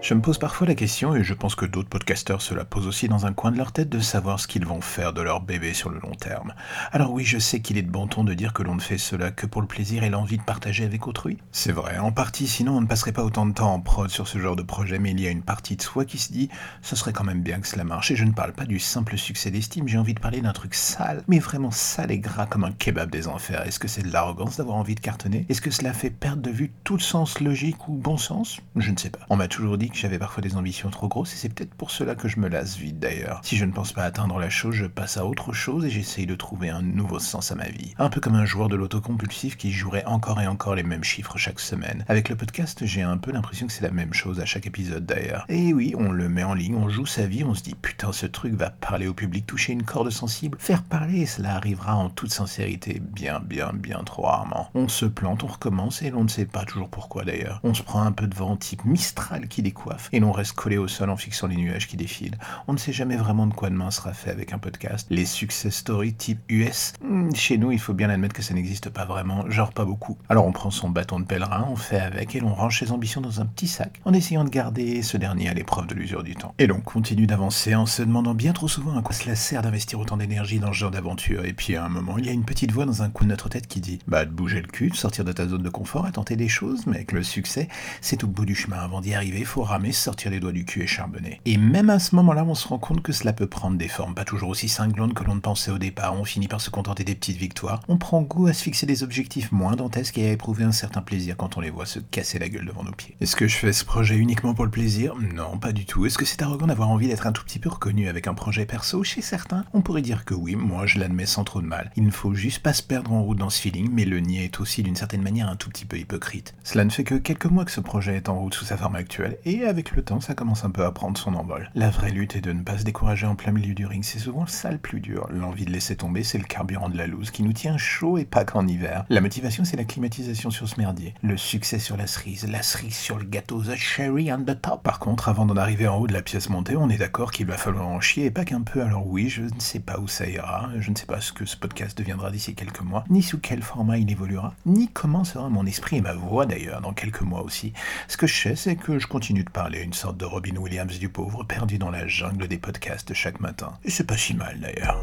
Je me pose parfois la question, et je pense que d'autres podcasteurs se la posent aussi dans un coin de leur tête, de savoir ce qu'ils vont faire de leur bébé sur le long terme. Alors oui, je sais qu'il est de bon ton de dire que l'on ne fait cela que pour le plaisir et l'envie de partager avec autrui. C'est vrai, en partie, sinon on ne passerait pas autant de temps en prod sur ce genre de projet, mais il y a une partie de soi qui se dit, ce serait quand même bien que cela marche, et je ne parle pas du simple succès d'estime, j'ai envie de parler d'un truc sale, mais vraiment sale et gras comme un kebab des enfers. Est-ce que c'est de l'arrogance d'avoir envie de cartonner? Est-ce que cela fait perdre de vue tout sens logique ou bon sens? Je ne sais pas. On m'a toujours dit que j'avais parfois des ambitions trop grosses et c'est peut-être pour cela que je me lasse vite d'ailleurs. Si je ne pense pas atteindre la chose, je passe à autre chose et j'essaye de trouver un nouveau sens à ma vie. Un peu comme un joueur de l'auto compulsif qui jouerait encore et encore les mêmes chiffres chaque semaine. Avec le podcast, j'ai un peu l'impression que c'est la même chose à chaque épisode d'ailleurs. Et oui, on le met en ligne, on joue sa vie, on se dit putain ce truc va parler au public, toucher une corde sensible, faire parler, cela arrivera en toute sincérité, bien bien bien trop rarement. On se plante, on recommence et l'on ne sait pas toujours pourquoi d'ailleurs. On se prend un peu de vent type Mistral qui décoiffe et l'on reste collé au sol en fixant les nuages qui défilent. On ne sait jamais vraiment de quoi demain sera fait avec un podcast. Les success stories type US, hmm, chez nous, il faut bien admettre que ça n'existe pas vraiment, genre pas beaucoup. Alors on prend son bâton de pèlerin, on fait avec et l'on range ses ambitions dans un petit sac, en essayant de garder ce dernier à l'épreuve de l'usure du temps. Et l'on continue d'avancer en se demandant bien trop souvent à quoi cela sert d'investir autant d'énergie dans ce genre d'aventure. Et puis à un moment, il y a une petite voix dans un coin de notre tête qui dit Bah de bouger le cul, de sortir de ta zone de confort, à tenter des choses, mais avec le succès, c'est au bout du chemin. Avant d'y arriver, il faut ramer, sortir les doigts du cul et charbonner. Et même à ce moment-là, on se rend compte que cela peut prendre des formes pas toujours aussi cinglantes que l'on ne pensait au départ. On finit par se contenter des petites victoires. On prend goût à se fixer des objectifs moins dantesques et à éprouver un certain plaisir quand on les voit se casser la gueule devant nos pieds. Est-ce que je fais ce projet uniquement pour le plaisir? Non, pas du tout. Est-ce que c'est arrogant d'avoir envie d'être un tout petit peu reconnu avec un projet perso? Chez certains, on pourrait dire que oui, moi je l'admets sans trop de mal. Il ne faut juste pas se perdre en route dans ce feeling, mais le nier est aussi d'une certaine manière un tout petit peu hypocrite. Cela ne fait que quelques mois que ce projet est en route sous sa forme actuelle, et avec le temps, ça commence un peu à prendre son envol. La vraie lutte est de ne pas se décourager en plein milieu du ring, c'est souvent ça le plus dur. L'envie de laisser tomber, c'est le carburant de la loose qui nous tient chaud et pas qu'en hiver. La motivation, c'est la climatisation sur ce merdier. Le succès sur la cerise, la cerise sur le gâteau, the cherry on the top. Par contre, avant d'en arriver en haut de la pièce montée, on est d'accord qu'il va falloir en chier et pas qu'un peu. Alors oui, je ne sais pas où ça ira, je ne sais pas ce que ce podcast deviendra d'ici quelques mois, ni sous quel format il évoluera, ni comment sera mon esprit et ma voix d'ailleurs dans quelques mois aussi. Ce que je sais, c'est que je continue parler une sorte de Robin Williams du pauvre, perdu dans la jungle des podcasts chaque matin. Et c'est pas si mal d'ailleurs.